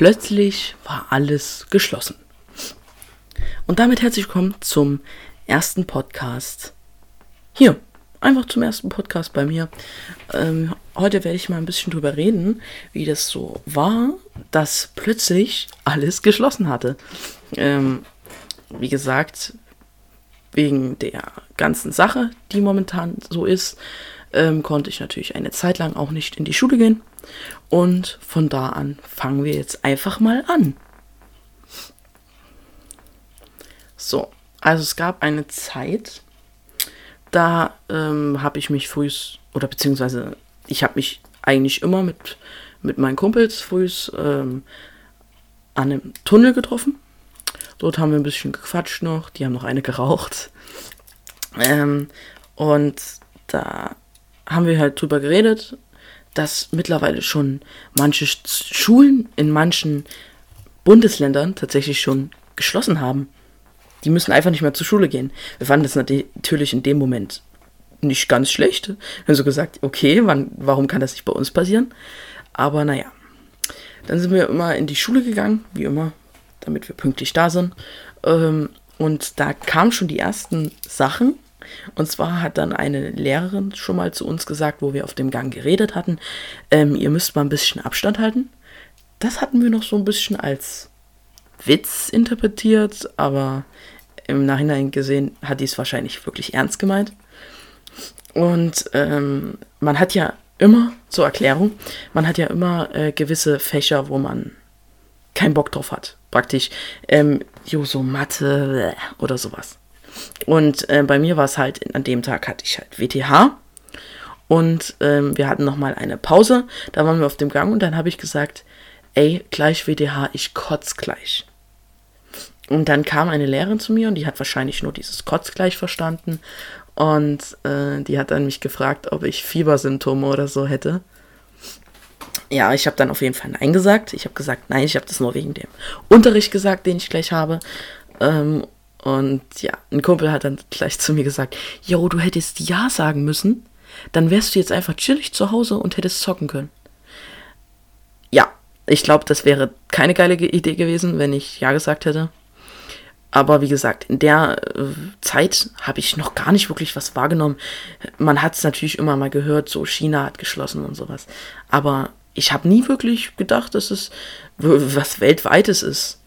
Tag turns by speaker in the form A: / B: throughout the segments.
A: Plötzlich war alles geschlossen. Und damit herzlich willkommen zum ersten Podcast. Hier, einfach zum ersten Podcast bei mir. Ähm, heute werde ich mal ein bisschen drüber reden, wie das so war, dass plötzlich alles geschlossen hatte. Ähm, wie gesagt, wegen der ganzen Sache, die momentan so ist, ähm, konnte ich natürlich eine Zeit lang auch nicht in die Schule gehen. Und von da an fangen wir jetzt einfach mal an. So, also es gab eine Zeit, da ähm, habe ich mich früh, oder beziehungsweise ich habe mich eigentlich immer mit, mit meinen Kumpels früh ähm, an einem Tunnel getroffen. Dort haben wir ein bisschen gequatscht noch, die haben noch eine geraucht. Ähm, und da haben wir halt drüber geredet, dass mittlerweile schon manche Schulen in manchen Bundesländern tatsächlich schon geschlossen haben. Die müssen einfach nicht mehr zur Schule gehen. Wir fanden das natürlich in dem Moment nicht ganz schlecht. Wir haben so gesagt, okay, wann, warum kann das nicht bei uns passieren? Aber naja. Dann sind wir immer in die Schule gegangen, wie immer, damit wir pünktlich da sind. Ähm, und da kamen schon die ersten Sachen, und zwar hat dann eine Lehrerin schon mal zu uns gesagt, wo wir auf dem Gang geredet hatten, ähm, ihr müsst mal ein bisschen Abstand halten. Das hatten wir noch so ein bisschen als Witz interpretiert, aber im Nachhinein gesehen hat die es wahrscheinlich wirklich ernst gemeint. Und ähm, man hat ja immer, zur Erklärung, man hat ja immer äh, gewisse Fächer, wo man keinen Bock drauf hat. Praktisch, ähm, jo, so Mathe oder sowas. Und äh, bei mir war es halt, an dem Tag hatte ich halt WTH. Und ähm, wir hatten nochmal eine Pause. Da waren wir auf dem Gang und dann habe ich gesagt, ey, gleich WTH, ich kotz gleich. Und dann kam eine Lehrerin zu mir und die hat wahrscheinlich nur dieses Kotz gleich verstanden. Und äh, die hat dann mich gefragt, ob ich Fiebersymptome oder so hätte. Ja, ich habe dann auf jeden Fall Nein gesagt. Ich habe gesagt, nein, ich habe das nur wegen dem Unterricht gesagt, den ich gleich habe. Ähm, und ja, ein Kumpel hat dann gleich zu mir gesagt, yo, du hättest Ja sagen müssen, dann wärst du jetzt einfach chillig zu Hause und hättest zocken können. Ja, ich glaube, das wäre keine geile Idee gewesen, wenn ich Ja gesagt hätte. Aber wie gesagt, in der äh, Zeit habe ich noch gar nicht wirklich was wahrgenommen. Man hat es natürlich immer mal gehört, so China hat geschlossen und sowas. Aber ich habe nie wirklich gedacht, dass es was weltweites ist.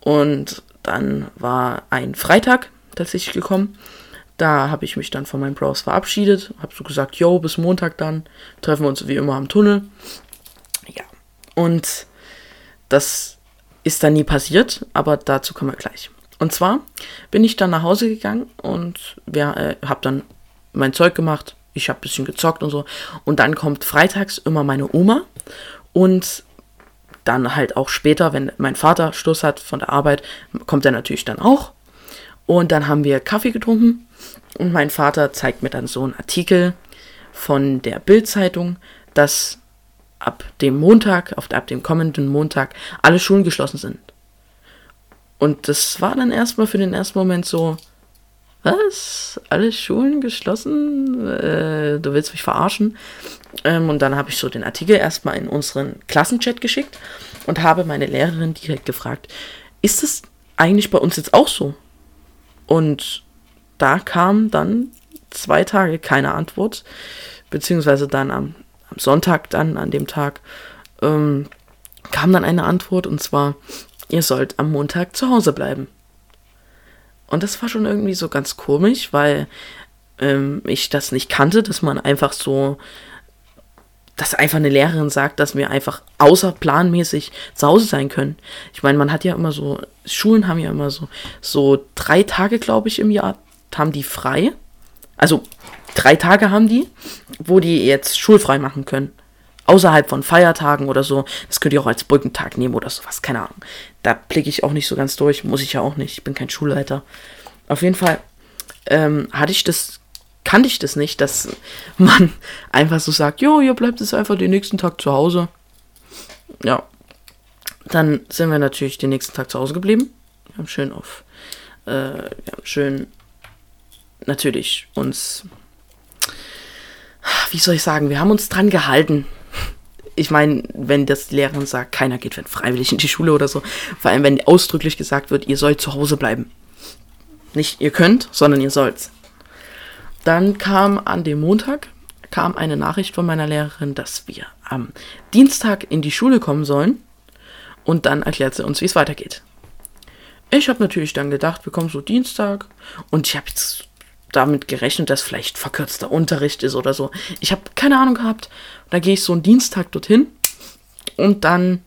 A: Und dann war ein Freitag tatsächlich gekommen. Da habe ich mich dann von meinem Bros verabschiedet, habe so gesagt, yo, bis Montag dann, treffen wir uns wie immer am Tunnel. Ja, und das ist dann nie passiert, aber dazu kommen wir gleich. Und zwar bin ich dann nach Hause gegangen und ja, äh, habe dann mein Zeug gemacht. Ich habe ein bisschen gezockt und so. Und dann kommt freitags immer meine Oma und dann halt auch später, wenn mein Vater Schluss hat von der Arbeit, kommt er natürlich dann auch. Und dann haben wir Kaffee getrunken und mein Vater zeigt mir dann so einen Artikel von der Bild-Zeitung, dass ab dem Montag, ab dem kommenden Montag, alle Schulen geschlossen sind. Und das war dann erstmal für den ersten Moment so, was? Alle Schulen geschlossen? Äh, du willst mich verarschen? Ähm, und dann habe ich so den Artikel erstmal in unseren Klassenchat geschickt und habe meine Lehrerin direkt gefragt, ist es eigentlich bei uns jetzt auch so? Und da kam dann zwei Tage keine Antwort, beziehungsweise dann am, am Sonntag, dann an dem Tag, ähm, kam dann eine Antwort und zwar, ihr sollt am Montag zu Hause bleiben. Und das war schon irgendwie so ganz komisch, weil ähm, ich das nicht kannte, dass man einfach so, dass einfach eine Lehrerin sagt, dass wir einfach außerplanmäßig zu Hause sein können. Ich meine, man hat ja immer so, Schulen haben ja immer so, so drei Tage, glaube ich, im Jahr haben die frei. Also drei Tage haben die, wo die jetzt schulfrei machen können außerhalb von Feiertagen oder so. Das könnt ihr auch als Brückentag nehmen oder sowas, keine Ahnung. Da blicke ich auch nicht so ganz durch, muss ich ja auch nicht, ich bin kein Schulleiter. Auf jeden Fall ähm, hatte ich das, kannte ich das nicht, dass man einfach so sagt, jo, ihr bleibt jetzt einfach den nächsten Tag zu Hause. Ja, dann sind wir natürlich den nächsten Tag zu Hause geblieben. Wir haben schön auf, äh, wir haben schön natürlich uns, wie soll ich sagen, wir haben uns dran gehalten ich meine, wenn das die Lehrerin sagt, keiner geht freiwillig in die Schule oder so, vor allem wenn ausdrücklich gesagt wird, ihr sollt zu Hause bleiben. Nicht ihr könnt, sondern ihr sollt. Dann kam an dem Montag kam eine Nachricht von meiner Lehrerin, dass wir am Dienstag in die Schule kommen sollen und dann erklärt sie uns, wie es weitergeht. Ich habe natürlich dann gedacht, wir kommen so Dienstag und ich habe jetzt damit gerechnet, dass vielleicht verkürzter Unterricht ist oder so. Ich habe keine Ahnung gehabt. Da gehe ich so einen Dienstag dorthin und dann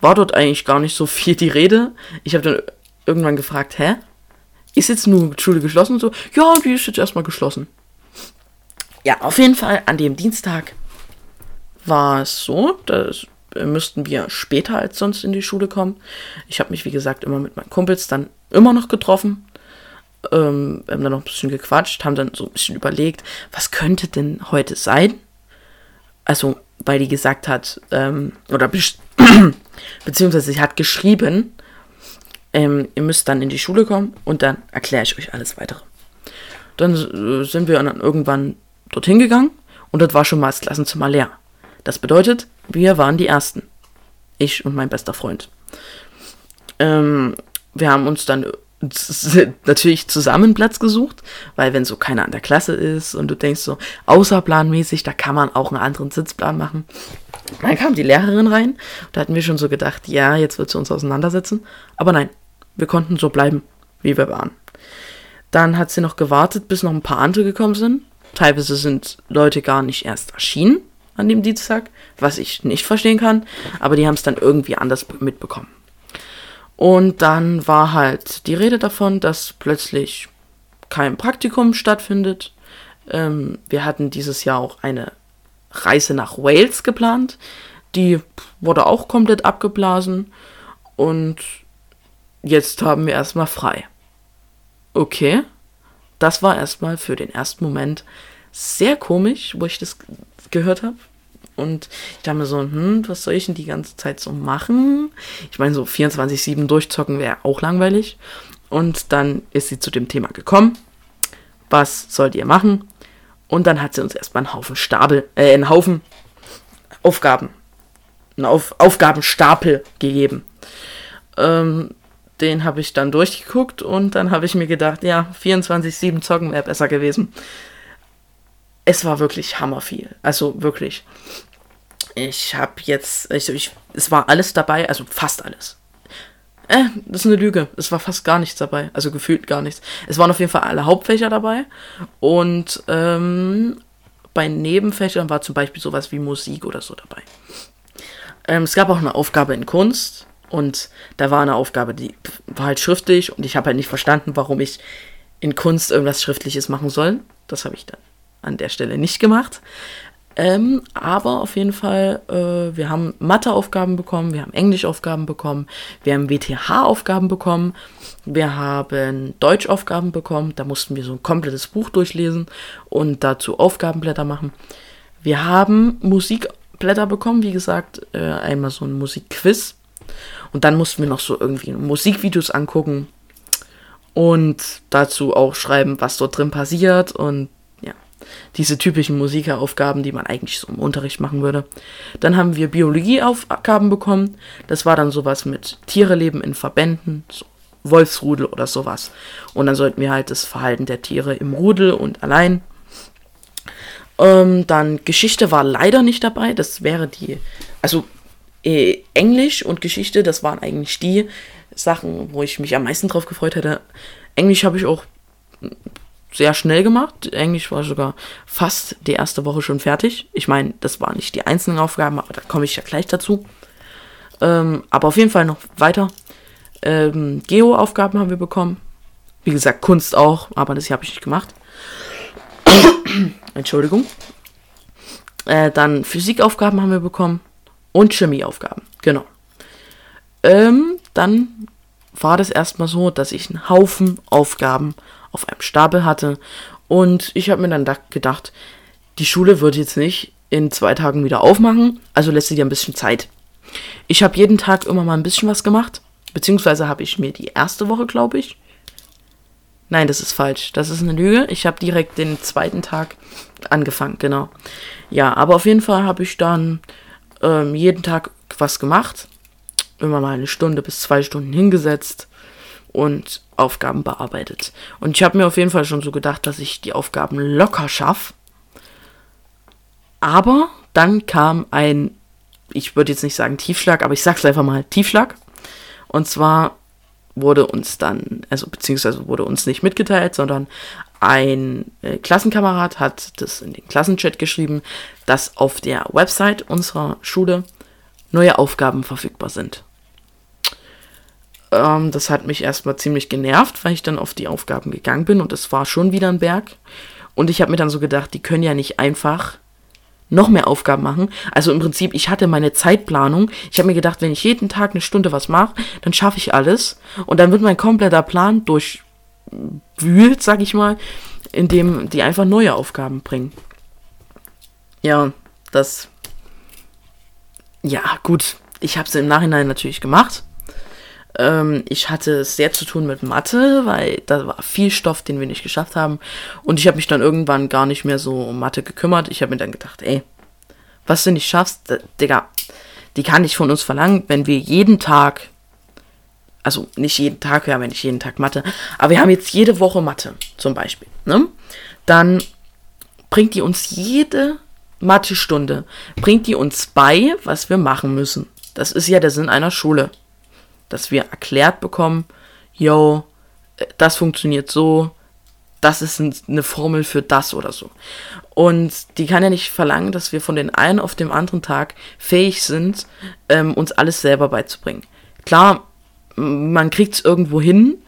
A: war dort eigentlich gar nicht so viel die Rede. Ich habe dann irgendwann gefragt, hä? Ist jetzt nur Schule geschlossen? Und so, ja, die ist jetzt erstmal geschlossen. Ja, auf jeden Fall an dem Dienstag war es so, dass müssten wir später als sonst in die Schule kommen. Ich habe mich, wie gesagt, immer mit meinen Kumpels dann immer noch getroffen. Ähm, haben dann noch ein bisschen gequatscht, haben dann so ein bisschen überlegt, was könnte denn heute sein? Also, weil die gesagt hat, ähm, oder be beziehungsweise sie hat geschrieben, ähm, ihr müsst dann in die Schule kommen und dann erkläre ich euch alles weitere. Dann äh, sind wir dann irgendwann dorthin gegangen und dort war schon mal das Klassenzimmer leer. Das bedeutet, wir waren die Ersten. Ich und mein bester Freund. Ähm, wir haben uns dann natürlich zusammen Platz gesucht, weil wenn so keiner an der Klasse ist und du denkst so, außerplanmäßig, da kann man auch einen anderen Sitzplan machen. Dann kam die Lehrerin rein, da hatten wir schon so gedacht, ja, jetzt wird sie uns auseinandersetzen. Aber nein, wir konnten so bleiben, wie wir waren. Dann hat sie noch gewartet, bis noch ein paar andere gekommen sind. Teilweise sind Leute gar nicht erst erschienen an dem Dienstag, was ich nicht verstehen kann, aber die haben es dann irgendwie anders mitbekommen. Und dann war halt die Rede davon, dass plötzlich kein Praktikum stattfindet. Ähm, wir hatten dieses Jahr auch eine Reise nach Wales geplant. Die wurde auch komplett abgeblasen. Und jetzt haben wir erstmal frei. Okay. Das war erstmal für den ersten Moment sehr komisch, wo ich das gehört habe. Und ich dachte mir so, hm, was soll ich denn die ganze Zeit so machen? Ich meine, so 24-7 durchzocken wäre auch langweilig. Und dann ist sie zu dem Thema gekommen. Was sollt ihr machen? Und dann hat sie uns erstmal einen Haufen Stapel, äh, einen Haufen Aufgaben, einen Auf Aufgabenstapel gegeben. Ähm, den habe ich dann durchgeguckt und dann habe ich mir gedacht, ja, 24-7 zocken wäre besser gewesen. Es war wirklich hammerviel. Also wirklich ich habe jetzt, ich, ich, es war alles dabei, also fast alles. Äh, das ist eine Lüge. Es war fast gar nichts dabei. Also gefühlt gar nichts. Es waren auf jeden Fall alle Hauptfächer dabei. Und ähm, bei Nebenfächern war zum Beispiel sowas wie Musik oder so dabei. Ähm, es gab auch eine Aufgabe in Kunst. Und da war eine Aufgabe, die war halt schriftlich. Und ich habe halt nicht verstanden, warum ich in Kunst irgendwas Schriftliches machen soll. Das habe ich dann an der Stelle nicht gemacht. Ähm, aber auf jeden Fall, äh, wir haben Matheaufgaben bekommen, wir haben Englischaufgaben bekommen, wir haben WTH-Aufgaben bekommen, wir haben Deutschaufgaben bekommen, da mussten wir so ein komplettes Buch durchlesen und dazu Aufgabenblätter machen. Wir haben Musikblätter bekommen, wie gesagt, äh, einmal so ein Musikquiz und dann mussten wir noch so irgendwie Musikvideos angucken und dazu auch schreiben, was dort drin passiert und diese typischen Musikeraufgaben, die man eigentlich so im Unterricht machen würde. Dann haben wir Biologieaufgaben bekommen. Das war dann sowas mit Tiere leben in Verbänden, so Wolfsrudel oder sowas. Und dann sollten wir halt das Verhalten der Tiere im Rudel und allein. Ähm, dann Geschichte war leider nicht dabei. Das wäre die, also äh, Englisch und Geschichte, das waren eigentlich die Sachen, wo ich mich am meisten drauf gefreut hätte. Englisch habe ich auch sehr schnell gemacht. Englisch war sogar fast die erste Woche schon fertig. Ich meine, das waren nicht die einzelnen Aufgaben, aber da komme ich ja gleich dazu. Ähm, aber auf jeden Fall noch weiter. Ähm, Geo-Aufgaben haben wir bekommen. Wie gesagt, Kunst auch, aber das habe ich nicht gemacht. Entschuldigung. Äh, dann Physikaufgaben haben wir bekommen und Chemieaufgaben. Genau. Ähm, dann war das erstmal so, dass ich einen Haufen Aufgaben auf einem Stapel hatte. Und ich habe mir dann gedacht, die Schule wird jetzt nicht in zwei Tagen wieder aufmachen, also lässt sie dir ein bisschen Zeit. Ich habe jeden Tag immer mal ein bisschen was gemacht, beziehungsweise habe ich mir die erste Woche, glaube ich. Nein, das ist falsch. Das ist eine Lüge. Ich habe direkt den zweiten Tag angefangen, genau. Ja, aber auf jeden Fall habe ich dann ähm, jeden Tag was gemacht. Immer mal eine Stunde bis zwei Stunden hingesetzt und Aufgaben bearbeitet. Und ich habe mir auf jeden Fall schon so gedacht, dass ich die Aufgaben locker schaffe. Aber dann kam ein, ich würde jetzt nicht sagen Tiefschlag, aber ich sag's einfach mal Tiefschlag. Und zwar wurde uns dann, also beziehungsweise wurde uns nicht mitgeteilt, sondern ein äh, Klassenkamerad hat das in den Klassenchat geschrieben, dass auf der Website unserer Schule neue Aufgaben verfügbar sind. Ähm, das hat mich erstmal ziemlich genervt, weil ich dann auf die Aufgaben gegangen bin und es war schon wieder ein Berg. Und ich habe mir dann so gedacht, die können ja nicht einfach noch mehr Aufgaben machen. Also im Prinzip, ich hatte meine Zeitplanung. Ich habe mir gedacht, wenn ich jeden Tag eine Stunde was mache, dann schaffe ich alles. Und dann wird mein kompletter Plan durchwühlt, sag ich mal, indem die einfach neue Aufgaben bringen. Ja, das. Ja, gut. Ich habe es im Nachhinein natürlich gemacht. Ähm, ich hatte sehr zu tun mit Mathe, weil da war viel Stoff, den wir nicht geschafft haben. Und ich habe mich dann irgendwann gar nicht mehr so um Mathe gekümmert. Ich habe mir dann gedacht, ey, was du nicht schaffst, Digga, die kann ich von uns verlangen, wenn wir jeden Tag, also nicht jeden Tag, wir haben ja nicht jeden Tag Mathe, aber wir haben jetzt jede Woche Mathe zum Beispiel, ne? Dann bringt die uns jede Mathestunde, bringt die uns bei, was wir machen müssen. Das ist ja der Sinn einer Schule dass wir erklärt bekommen, yo, das funktioniert so, das ist eine Formel für das oder so. Und die kann ja nicht verlangen, dass wir von den einen auf dem anderen Tag fähig sind, ähm, uns alles selber beizubringen. Klar, man kriegt es irgendwo hin,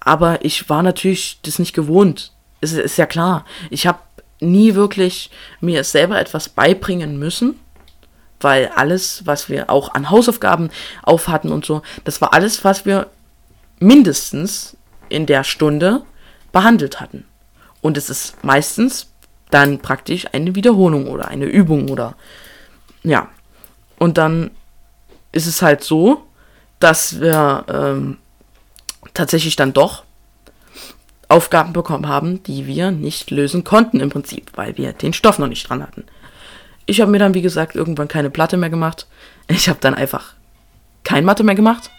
A: aber ich war natürlich das nicht gewohnt. Es ist ja klar. Ich habe nie wirklich mir selber etwas beibringen müssen weil alles, was wir auch an Hausaufgaben auf hatten und so, das war alles, was wir mindestens in der Stunde behandelt hatten. Und es ist meistens dann praktisch eine Wiederholung oder eine Übung oder ja. Und dann ist es halt so, dass wir ähm, tatsächlich dann doch Aufgaben bekommen haben, die wir nicht lösen konnten im Prinzip, weil wir den Stoff noch nicht dran hatten. Ich habe mir dann, wie gesagt, irgendwann keine Platte mehr gemacht. Ich habe dann einfach kein Mathe mehr gemacht.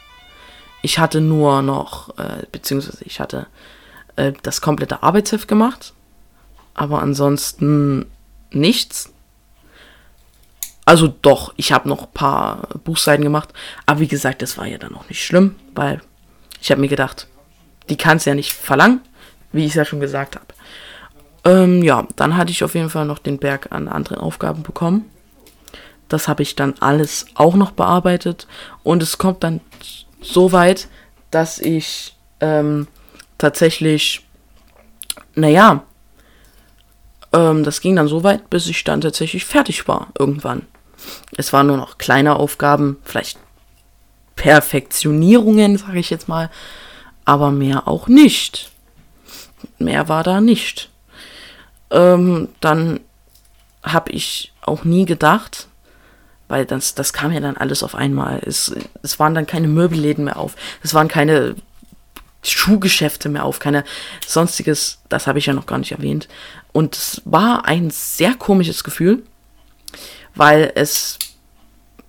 A: Ich hatte nur noch, äh, beziehungsweise ich hatte äh, das komplette Arbeitsheft gemacht. Aber ansonsten nichts. Also doch, ich habe noch ein paar Buchseiten gemacht. Aber wie gesagt, das war ja dann auch nicht schlimm, weil ich habe mir gedacht, die kann es ja nicht verlangen, wie ich es ja schon gesagt habe. Ähm, ja, dann hatte ich auf jeden Fall noch den Berg an anderen Aufgaben bekommen. Das habe ich dann alles auch noch bearbeitet. Und es kommt dann so weit, dass ich ähm, tatsächlich, naja, ähm, das ging dann so weit, bis ich dann tatsächlich fertig war irgendwann. Es waren nur noch kleine Aufgaben, vielleicht Perfektionierungen, sage ich jetzt mal, aber mehr auch nicht. Mehr war da nicht ähm, dann habe ich auch nie gedacht, weil das, das kam ja dann alles auf einmal. Es, es waren dann keine Möbelläden mehr auf. Es waren keine Schuhgeschäfte mehr auf, keine sonstiges, das habe ich ja noch gar nicht erwähnt. Und es war ein sehr komisches Gefühl, weil es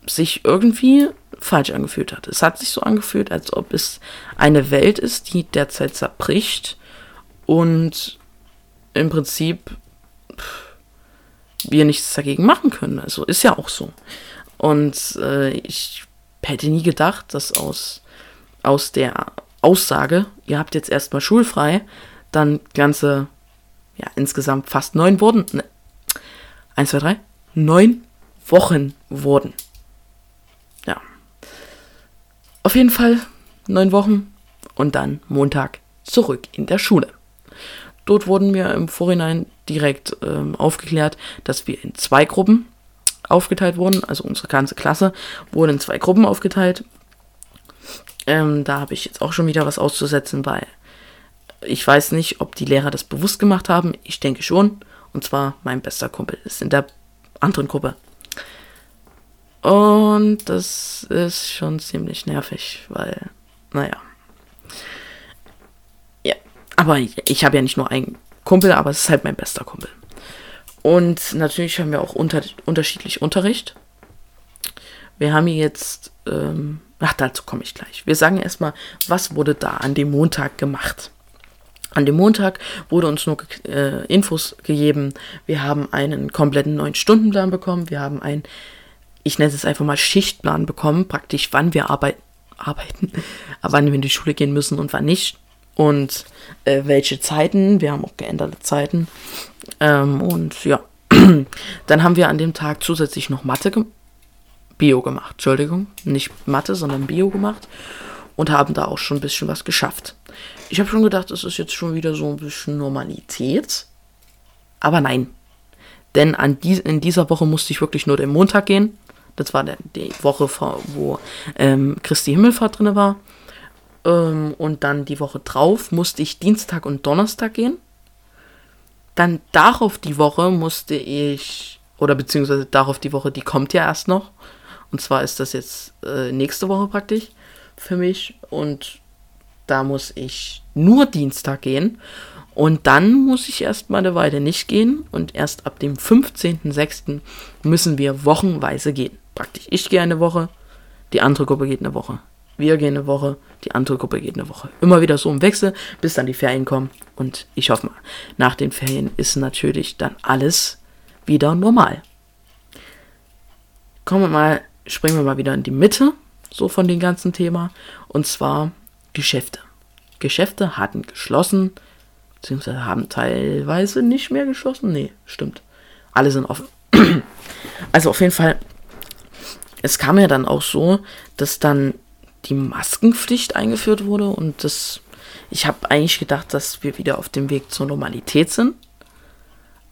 A: sich irgendwie falsch angefühlt hat. Es hat sich so angefühlt, als ob es eine Welt ist, die derzeit zerbricht und im Prinzip wir nichts dagegen machen können. Also ist ja auch so. Und äh, ich hätte nie gedacht, dass aus, aus der Aussage, ihr habt jetzt erstmal schulfrei, dann ganze, ja, insgesamt fast neun wurden. Ne, eins, zwei, drei, neun Wochen wurden. Ja. Auf jeden Fall neun Wochen und dann Montag zurück in der Schule. Dort wurden wir im Vorhinein direkt ähm, aufgeklärt, dass wir in zwei Gruppen aufgeteilt wurden. Also unsere ganze Klasse wurde in zwei Gruppen aufgeteilt. Ähm, da habe ich jetzt auch schon wieder was auszusetzen, weil ich weiß nicht, ob die Lehrer das bewusst gemacht haben. Ich denke schon. Und zwar mein bester Kumpel ist in der anderen Gruppe. Und das ist schon ziemlich nervig, weil, naja. Aber ich habe ja nicht nur einen Kumpel, aber es ist halt mein bester Kumpel. Und natürlich haben wir auch unter, unterschiedlich Unterricht. wir haben jetzt, ähm, ach, dazu komme ich gleich. Wir sagen erstmal, was wurde da an dem Montag gemacht? An dem Montag wurde uns nur äh, Infos gegeben. Wir haben einen kompletten neuen Stundenplan bekommen. Wir haben einen, ich nenne es einfach mal Schichtplan bekommen, praktisch wann wir arbeit arbeiten, wann wir in die Schule gehen müssen und wann nicht. Und äh, welche Zeiten. Wir haben auch geänderte Zeiten. Ähm, und ja, dann haben wir an dem Tag zusätzlich noch Mathe, ge Bio gemacht. Entschuldigung, nicht Mathe, sondern Bio gemacht. Und haben da auch schon ein bisschen was geschafft. Ich habe schon gedacht, es ist jetzt schon wieder so ein bisschen Normalität. Aber nein. Denn an die, in dieser Woche musste ich wirklich nur den Montag gehen. Das war der, die Woche, wo ähm, Christi Himmelfahrt drin war. Ähm, und dann die Woche drauf musste ich Dienstag und Donnerstag gehen. Dann darauf die Woche musste ich, oder beziehungsweise darauf die Woche, die kommt ja erst noch. Und zwar ist das jetzt äh, nächste Woche praktisch für mich. Und da muss ich nur Dienstag gehen. Und dann muss ich erstmal eine Weile nicht gehen. Und erst ab dem 15.06. müssen wir wochenweise gehen. Praktisch, ich gehe eine Woche, die andere Gruppe geht eine Woche. Wir gehen eine Woche, die andere Gruppe geht eine Woche. Immer wieder so im Wechsel, bis dann die Ferien kommen. Und ich hoffe mal, nach den Ferien ist natürlich dann alles wieder normal. Kommen wir mal, springen wir mal wieder in die Mitte, so von dem ganzen Thema. Und zwar Geschäfte. Geschäfte hatten geschlossen, beziehungsweise haben teilweise nicht mehr geschlossen. Nee, stimmt. Alle sind offen. also auf jeden Fall, es kam ja dann auch so, dass dann die Maskenpflicht eingeführt wurde und das, ich habe eigentlich gedacht, dass wir wieder auf dem Weg zur Normalität sind.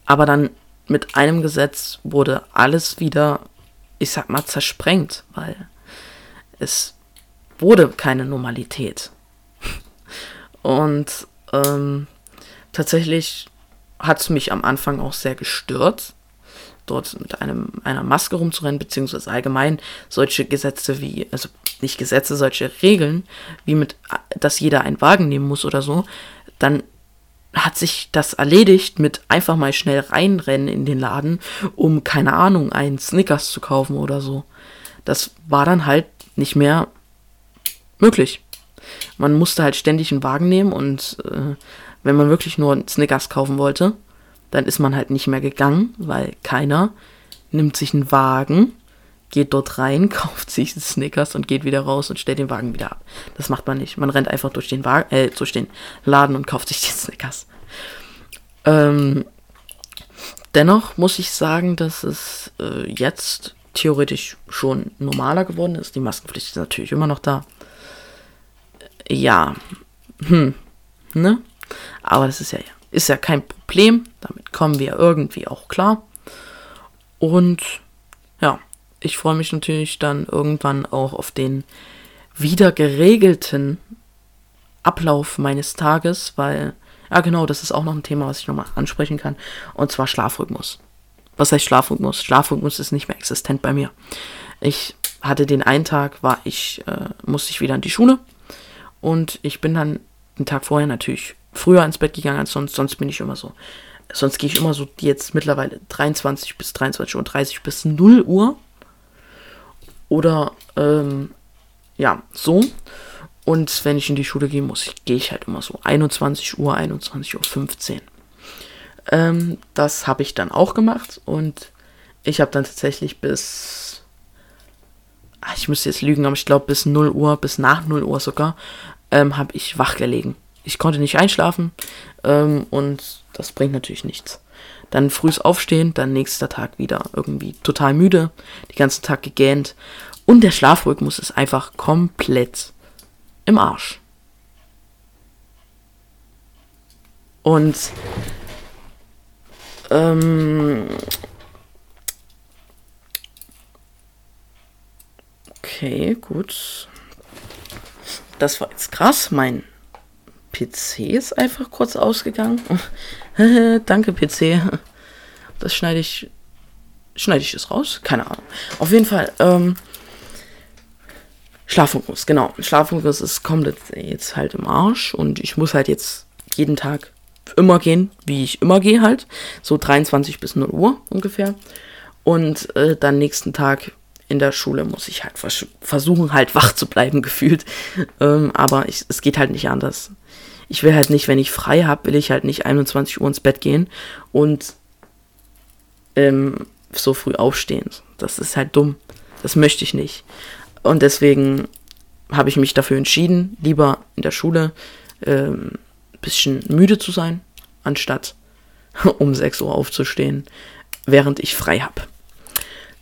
A: Aber dann mit einem Gesetz wurde alles wieder, ich sag mal, zersprengt, weil es wurde keine Normalität. Und ähm, tatsächlich hat es mich am Anfang auch sehr gestört, dort mit einem, einer Maske rumzurennen, beziehungsweise allgemein solche Gesetze wie, also nicht Gesetze, solche Regeln, wie mit, dass jeder einen Wagen nehmen muss oder so, dann hat sich das erledigt mit einfach mal schnell reinrennen in den Laden, um, keine Ahnung, einen Snickers zu kaufen oder so. Das war dann halt nicht mehr möglich. Man musste halt ständig einen Wagen nehmen und äh, wenn man wirklich nur Snickers kaufen wollte, dann ist man halt nicht mehr gegangen, weil keiner nimmt sich einen Wagen, geht dort rein, kauft sich Snickers und geht wieder raus und stellt den Wagen wieder ab. Das macht man nicht. Man rennt einfach durch den, Wagen, äh, durch den Laden und kauft sich die Snickers. Ähm, dennoch muss ich sagen, dass es äh, jetzt theoretisch schon normaler geworden ist. Die Maskenpflicht ist natürlich immer noch da ja, hm, ne? Aber das ist ja, ist ja kein Problem. Damit kommen wir irgendwie auch klar. Und ja, ich freue mich natürlich dann irgendwann auch auf den wieder geregelten Ablauf meines Tages, weil, ja genau, das ist auch noch ein Thema, was ich nochmal ansprechen kann. Und zwar Schlafrhythmus. Was heißt Schlafrhythmus? Schlafrhythmus ist nicht mehr existent bei mir. Ich hatte den einen Tag, war ich, äh, musste ich wieder in die Schule und ich bin dann den Tag vorher natürlich früher ins Bett gegangen als sonst. Sonst bin ich immer so. Sonst gehe ich immer so jetzt mittlerweile 23 bis 23 Uhr 30 bis 0 Uhr. Oder ähm, ja, so. Und wenn ich in die Schule gehe, muss gehe ich halt immer so 21 Uhr, 21 Uhr 15. Ähm, das habe ich dann auch gemacht und ich habe dann tatsächlich bis Ah, ich müsste jetzt lügen, aber ich glaube bis 0 Uhr, bis nach 0 Uhr sogar, ähm, habe ich wach gelegen. Ich konnte nicht einschlafen ähm, und das bringt natürlich nichts. Dann frühs aufstehen, dann nächster Tag wieder irgendwie total müde, den ganzen Tag gegähnt und der Schlafrhythmus ist einfach komplett im Arsch. Und ähm, Okay, gut. Das war jetzt krass. Mein PC ist einfach kurz ausgegangen. Danke, PC. Das schneide ich. Schneide ich es raus? Keine Ahnung. Auf jeden Fall, ähm, Schlaffokus, genau. Schlaffokus ist komplett jetzt halt im Arsch und ich muss halt jetzt jeden Tag immer gehen, wie ich immer gehe halt. So 23 bis 0 Uhr ungefähr. Und äh, dann nächsten Tag in der Schule muss ich halt vers versuchen, halt wach zu bleiben, gefühlt. Ähm, aber ich, es geht halt nicht anders. Ich will halt nicht, wenn ich frei habe, will ich halt nicht 21 Uhr ins Bett gehen und ähm, so früh aufstehen. Das ist halt dumm. Das möchte ich nicht. Und deswegen habe ich mich dafür entschieden, lieber in der Schule ähm, bisschen müde zu sein, anstatt um 6 Uhr aufzustehen, während ich frei habe.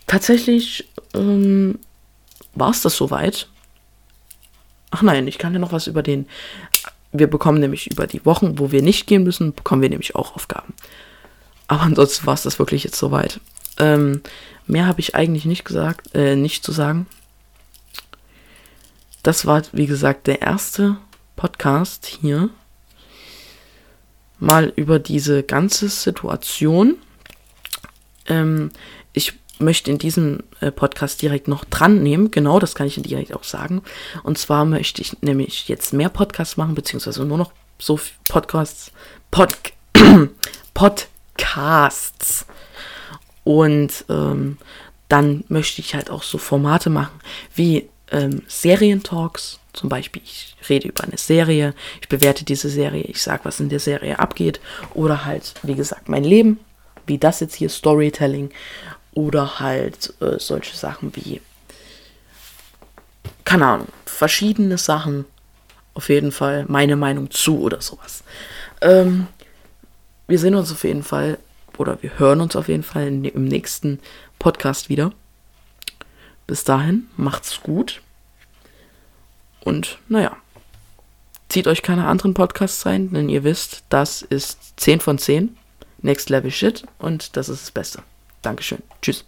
A: Tatsächlich ähm, war es das soweit. Ach nein, ich kann ja noch was über den. Wir bekommen nämlich über die Wochen, wo wir nicht gehen müssen, bekommen wir nämlich auch Aufgaben. Aber ansonsten war es das wirklich jetzt soweit. Ähm, mehr habe ich eigentlich nicht gesagt, äh, nicht zu sagen. Das war, wie gesagt, der erste Podcast hier. Mal über diese ganze Situation. Ähm, möchte in diesem äh, Podcast direkt noch dran nehmen. Genau, das kann ich direkt auch sagen. Und zwar möchte ich nämlich jetzt mehr Podcasts machen, beziehungsweise nur noch so Podcasts. Pod Podcasts. Und ähm, dann möchte ich halt auch so Formate machen wie ähm, Serientalks. Zum Beispiel, ich rede über eine Serie, ich bewerte diese Serie, ich sage, was in der Serie abgeht. Oder halt, wie gesagt, mein Leben, wie das jetzt hier, Storytelling. Oder halt äh, solche Sachen wie, keine Ahnung, verschiedene Sachen. Auf jeden Fall meine Meinung zu oder sowas. Ähm, wir sehen uns auf jeden Fall, oder wir hören uns auf jeden Fall im nächsten Podcast wieder. Bis dahin, macht's gut. Und naja, zieht euch keine anderen Podcasts rein, denn ihr wisst, das ist 10 von 10. Next Level Shit und das ist das Beste. Dankeschön. Tschüss.